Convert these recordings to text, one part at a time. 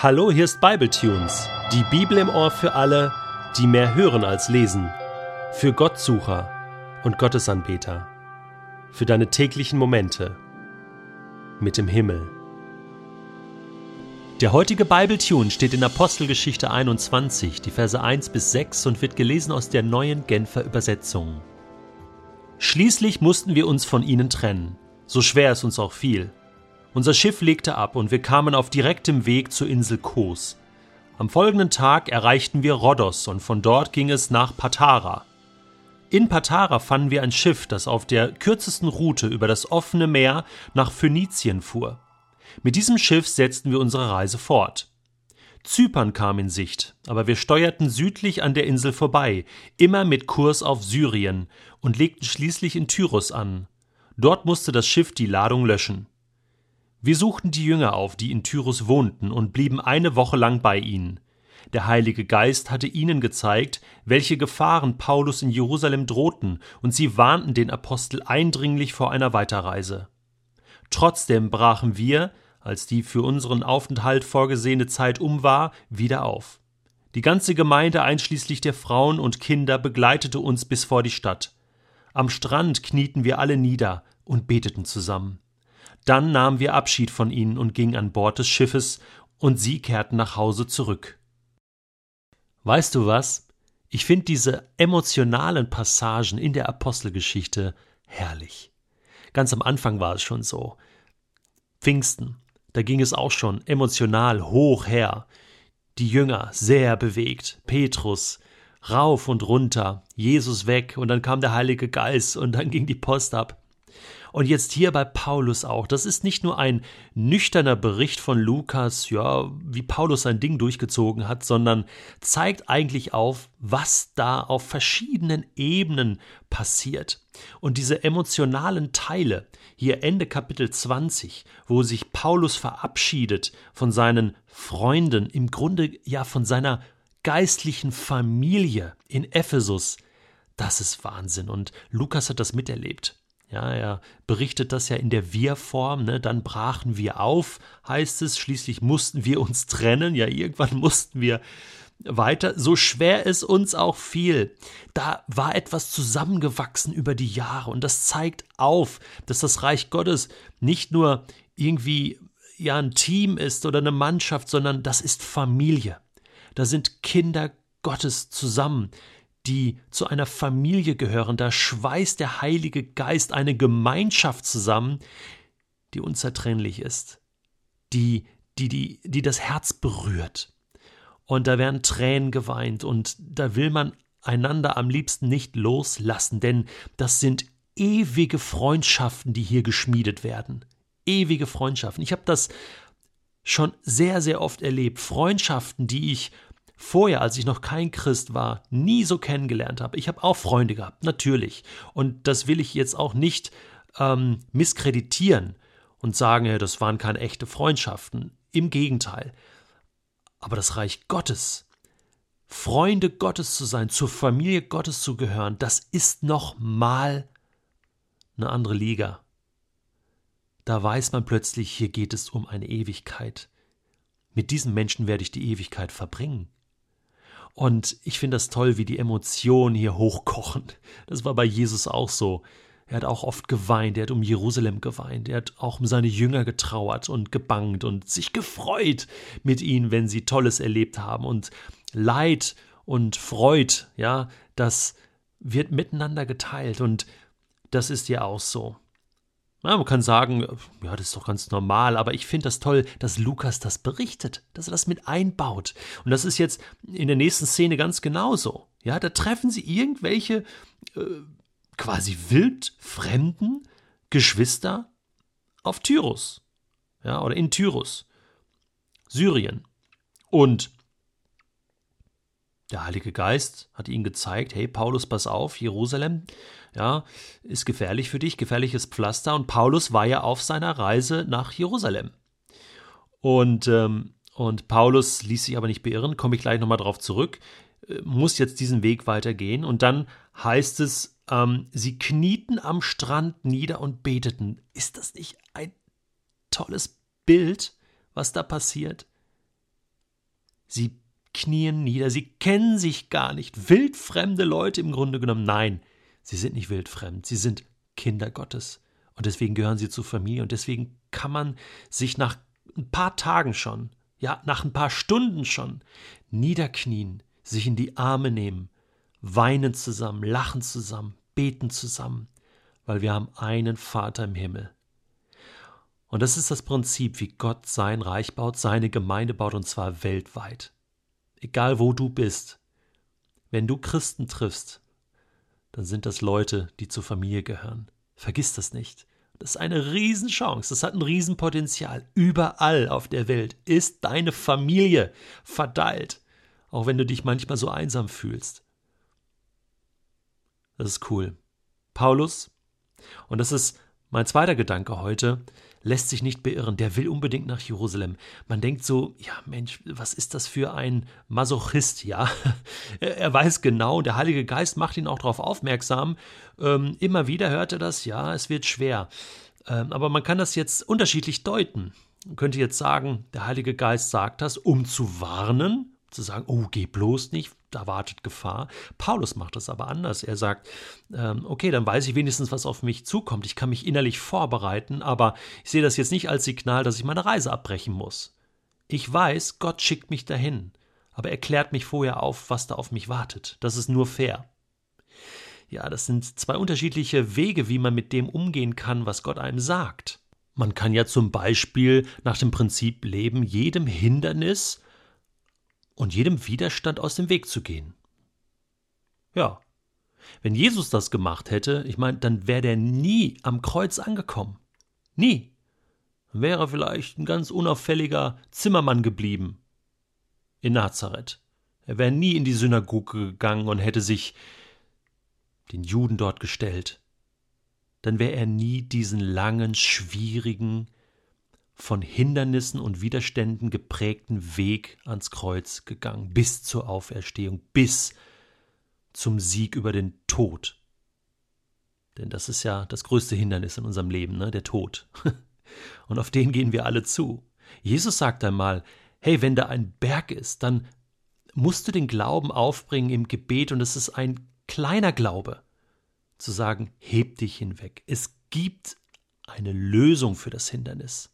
Hallo, hier ist Bibletunes, die Bibel im Ohr für alle, die mehr hören als lesen, für Gottsucher und Gottesanbeter, für deine täglichen Momente mit dem Himmel. Der heutige Bibletune steht in Apostelgeschichte 21, die Verse 1 bis 6 und wird gelesen aus der neuen Genfer Übersetzung. Schließlich mussten wir uns von ihnen trennen, so schwer es uns auch fiel. Unser Schiff legte ab und wir kamen auf direktem Weg zur Insel Kos. Am folgenden Tag erreichten wir Rhodos und von dort ging es nach Patara. In Patara fanden wir ein Schiff, das auf der kürzesten Route über das offene Meer nach Phönizien fuhr. Mit diesem Schiff setzten wir unsere Reise fort. Zypern kam in Sicht, aber wir steuerten südlich an der Insel vorbei, immer mit Kurs auf Syrien und legten schließlich in Tyrus an. Dort musste das Schiff die Ladung löschen. Wir suchten die Jünger auf, die in Tyrus wohnten, und blieben eine Woche lang bei ihnen. Der Heilige Geist hatte ihnen gezeigt, welche Gefahren Paulus in Jerusalem drohten, und sie warnten den Apostel eindringlich vor einer Weiterreise. Trotzdem brachen wir, als die für unseren Aufenthalt vorgesehene Zeit um war, wieder auf. Die ganze Gemeinde einschließlich der Frauen und Kinder begleitete uns bis vor die Stadt. Am Strand knieten wir alle nieder und beteten zusammen. Dann nahmen wir Abschied von ihnen und gingen an Bord des Schiffes, und sie kehrten nach Hause zurück. Weißt du was? Ich finde diese emotionalen Passagen in der Apostelgeschichte herrlich. Ganz am Anfang war es schon so. Pfingsten, da ging es auch schon emotional hoch her. Die Jünger sehr bewegt, Petrus rauf und runter, Jesus weg und dann kam der Heilige Geist und dann ging die Post ab. Und jetzt hier bei Paulus auch. Das ist nicht nur ein nüchterner Bericht von Lukas, ja, wie Paulus sein Ding durchgezogen hat, sondern zeigt eigentlich auf, was da auf verschiedenen Ebenen passiert. Und diese emotionalen Teile, hier Ende Kapitel 20, wo sich Paulus verabschiedet von seinen Freunden, im Grunde ja von seiner geistlichen Familie in Ephesus, das ist Wahnsinn. Und Lukas hat das miterlebt. Ja, er berichtet das ja in der Wir-Form, ne? dann brachen wir auf, heißt es, schließlich mussten wir uns trennen, ja, irgendwann mussten wir weiter, so schwer es uns auch fiel. Da war etwas zusammengewachsen über die Jahre und das zeigt auf, dass das Reich Gottes nicht nur irgendwie ja ein Team ist oder eine Mannschaft, sondern das ist Familie. Da sind Kinder Gottes zusammen, die zu einer Familie gehören, da schweißt der Heilige Geist eine Gemeinschaft zusammen, die unzertrennlich ist, die, die, die, die das Herz berührt. Und da werden Tränen geweint und da will man einander am liebsten nicht loslassen, denn das sind ewige Freundschaften, die hier geschmiedet werden. Ewige Freundschaften. Ich habe das schon sehr, sehr oft erlebt. Freundschaften, die ich vorher, als ich noch kein Christ war, nie so kennengelernt habe. Ich habe auch Freunde gehabt, natürlich. Und das will ich jetzt auch nicht ähm, misskreditieren und sagen, das waren keine echte Freundschaften. Im Gegenteil. Aber das Reich Gottes, Freunde Gottes zu sein, zur Familie Gottes zu gehören, das ist noch mal eine andere Liga. Da weiß man plötzlich, hier geht es um eine Ewigkeit. Mit diesen Menschen werde ich die Ewigkeit verbringen. Und ich finde das toll, wie die Emotionen hier hochkochen. Das war bei Jesus auch so. Er hat auch oft geweint, er hat um Jerusalem geweint, er hat auch um seine Jünger getrauert und gebangt und sich gefreut mit ihnen, wenn sie Tolles erlebt haben. Und Leid und Freud, ja, das wird miteinander geteilt und das ist ja auch so. Ja, man kann sagen, ja, das ist doch ganz normal, aber ich finde das toll, dass Lukas das berichtet, dass er das mit einbaut. Und das ist jetzt in der nächsten Szene ganz genauso. Ja, da treffen sie irgendwelche äh, quasi wildfremden Geschwister auf Tyrus. Ja, oder in Tyrus, Syrien. Und der Heilige Geist hat ihnen gezeigt, hey Paulus, pass auf, Jerusalem, ja, ist gefährlich für dich, gefährliches Pflaster. Und Paulus war ja auf seiner Reise nach Jerusalem. Und, ähm, und Paulus ließ sich aber nicht beirren, komme ich gleich nochmal drauf zurück, äh, muss jetzt diesen Weg weitergehen. Und dann heißt es, ähm, sie knieten am Strand nieder und beteten. Ist das nicht ein tolles Bild, was da passiert? Sie knien nieder, sie kennen sich gar nicht. Wildfremde Leute im Grunde genommen. Nein, sie sind nicht wildfremd, sie sind Kinder Gottes. Und deswegen gehören sie zur Familie und deswegen kann man sich nach ein paar Tagen schon, ja, nach ein paar Stunden schon, niederknien, sich in die Arme nehmen, weinen zusammen, lachen zusammen, beten zusammen, weil wir haben einen Vater im Himmel. Und das ist das Prinzip, wie Gott sein Reich baut, seine Gemeinde baut, und zwar weltweit. Egal wo du bist. Wenn du Christen triffst, dann sind das Leute, die zur Familie gehören. Vergiss das nicht. Das ist eine Riesenchance, das hat ein Riesenpotenzial. Überall auf der Welt ist deine Familie verteilt, auch wenn du dich manchmal so einsam fühlst. Das ist cool. Paulus, und das ist mein zweiter Gedanke heute, lässt sich nicht beirren, der will unbedingt nach Jerusalem. Man denkt so, ja Mensch, was ist das für ein Masochist, ja? er weiß genau, der Heilige Geist macht ihn auch darauf aufmerksam. Ähm, immer wieder hört er das, ja, es wird schwer. Ähm, aber man kann das jetzt unterschiedlich deuten. Man könnte jetzt sagen, der Heilige Geist sagt das, um zu warnen, zu sagen, oh, geh bloß nicht, da wartet Gefahr. Paulus macht das aber anders. Er sagt, ähm, okay, dann weiß ich wenigstens, was auf mich zukommt. Ich kann mich innerlich vorbereiten, aber ich sehe das jetzt nicht als Signal, dass ich meine Reise abbrechen muss. Ich weiß, Gott schickt mich dahin, aber er klärt mich vorher auf, was da auf mich wartet. Das ist nur fair. Ja, das sind zwei unterschiedliche Wege, wie man mit dem umgehen kann, was Gott einem sagt. Man kann ja zum Beispiel nach dem Prinzip leben, jedem Hindernis und jedem Widerstand aus dem Weg zu gehen. Ja, wenn Jesus das gemacht hätte, ich meine, dann wäre der nie am Kreuz angekommen. Nie. Dann wäre er vielleicht ein ganz unauffälliger Zimmermann geblieben in Nazareth. Er wäre nie in die Synagoge gegangen und hätte sich den Juden dort gestellt. Dann wäre er nie diesen langen, schwierigen, von Hindernissen und Widerständen geprägten Weg ans Kreuz gegangen, bis zur Auferstehung, bis zum Sieg über den Tod. Denn das ist ja das größte Hindernis in unserem Leben, ne? der Tod. Und auf den gehen wir alle zu. Jesus sagt einmal, hey, wenn da ein Berg ist, dann musst du den Glauben aufbringen im Gebet und es ist ein kleiner Glaube, zu sagen, heb dich hinweg. Es gibt eine Lösung für das Hindernis.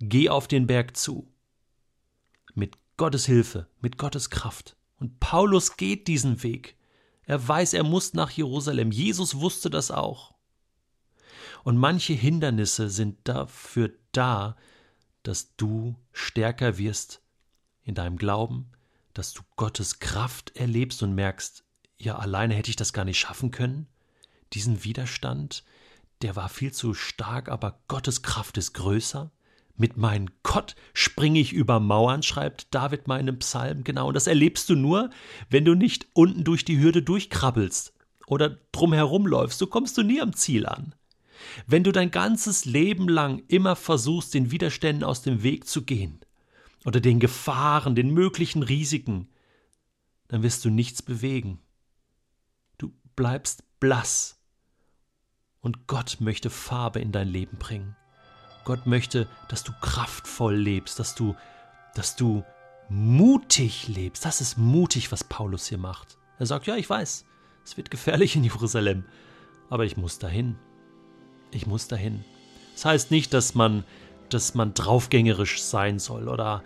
Geh auf den Berg zu. Mit Gottes Hilfe, mit Gottes Kraft. Und Paulus geht diesen Weg. Er weiß, er muss nach Jerusalem. Jesus wusste das auch. Und manche Hindernisse sind dafür da, dass du stärker wirst in deinem Glauben, dass du Gottes Kraft erlebst und merkst, ja, alleine hätte ich das gar nicht schaffen können. Diesen Widerstand, der war viel zu stark, aber Gottes Kraft ist größer. Mit meinem Gott springe ich über Mauern, schreibt David mal in einem Psalm. Genau, und das erlebst du nur, wenn du nicht unten durch die Hürde durchkrabbelst oder drumherum läufst. So kommst du nie am Ziel an. Wenn du dein ganzes Leben lang immer versuchst, den Widerständen aus dem Weg zu gehen oder den Gefahren, den möglichen Risiken, dann wirst du nichts bewegen. Du bleibst blass. Und Gott möchte Farbe in dein Leben bringen. Gott möchte, dass du kraftvoll lebst, dass du, dass du mutig lebst. Das ist mutig, was Paulus hier macht. Er sagt, ja, ich weiß, es wird gefährlich in Jerusalem, aber ich muss dahin. Ich muss dahin. Das heißt nicht, dass man, dass man draufgängerisch sein soll oder,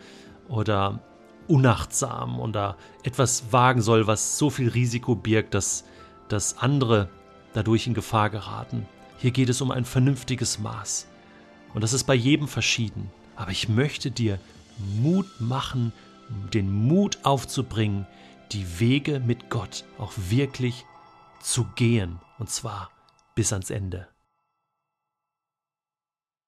oder unachtsam oder etwas wagen soll, was so viel Risiko birgt, dass, dass andere dadurch in Gefahr geraten. Hier geht es um ein vernünftiges Maß. Und das ist bei jedem verschieden. Aber ich möchte dir Mut machen, den Mut aufzubringen, die Wege mit Gott auch wirklich zu gehen. Und zwar bis ans Ende.